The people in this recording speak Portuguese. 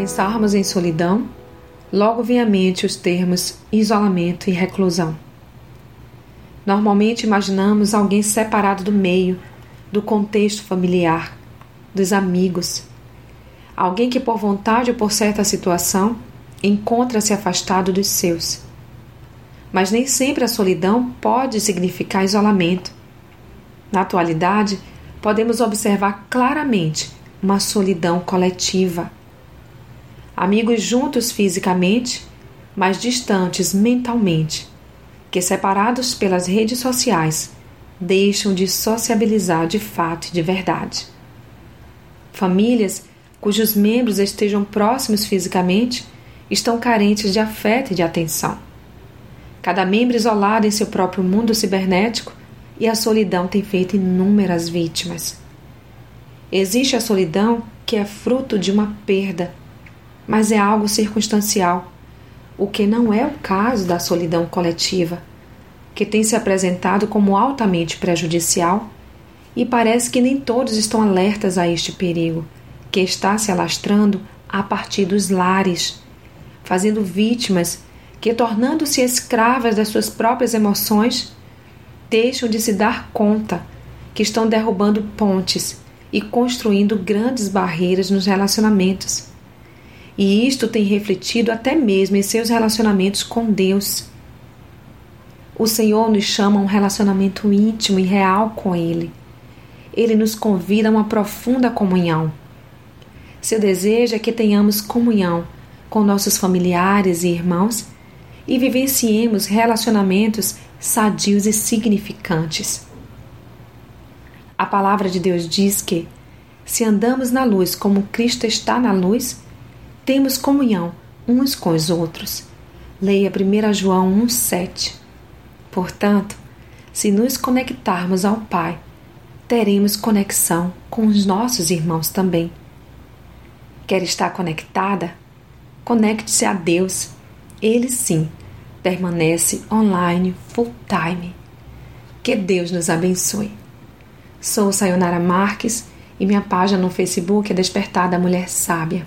pensarmos em solidão, logo vem à mente os termos isolamento e reclusão. Normalmente imaginamos alguém separado do meio, do contexto familiar, dos amigos. Alguém que, por vontade ou por certa situação, encontra-se afastado dos seus. Mas nem sempre a solidão pode significar isolamento. Na atualidade, podemos observar claramente uma solidão coletiva. Amigos juntos fisicamente, mas distantes mentalmente, que separados pelas redes sociais deixam de sociabilizar de fato e de verdade. Famílias cujos membros estejam próximos fisicamente estão carentes de afeto e de atenção. Cada membro isolado em seu próprio mundo cibernético e a solidão tem feito inúmeras vítimas. Existe a solidão que é fruto de uma perda, mas é algo circunstancial, o que não é o caso da solidão coletiva, que tem se apresentado como altamente prejudicial e parece que nem todos estão alertas a este perigo, que está se alastrando a partir dos lares, fazendo vítimas que, tornando-se escravas das suas próprias emoções, deixam de se dar conta que estão derrubando pontes e construindo grandes barreiras nos relacionamentos. E isto tem refletido até mesmo em seus relacionamentos com Deus. O Senhor nos chama a um relacionamento íntimo e real com Ele. Ele nos convida a uma profunda comunhão. Seu desejo é que tenhamos comunhão com nossos familiares e irmãos e vivenciemos relacionamentos sadios e significantes. A palavra de Deus diz que, se andamos na luz como Cristo está na luz, temos comunhão uns com os outros. Leia 1 João 1,7. Portanto, se nos conectarmos ao Pai, teremos conexão com os nossos irmãos também. Quer estar conectada? Conecte-se a Deus. Ele sim permanece online full time. Que Deus nos abençoe. Sou Sayonara Marques e minha página no Facebook é Despertar da Mulher Sábia.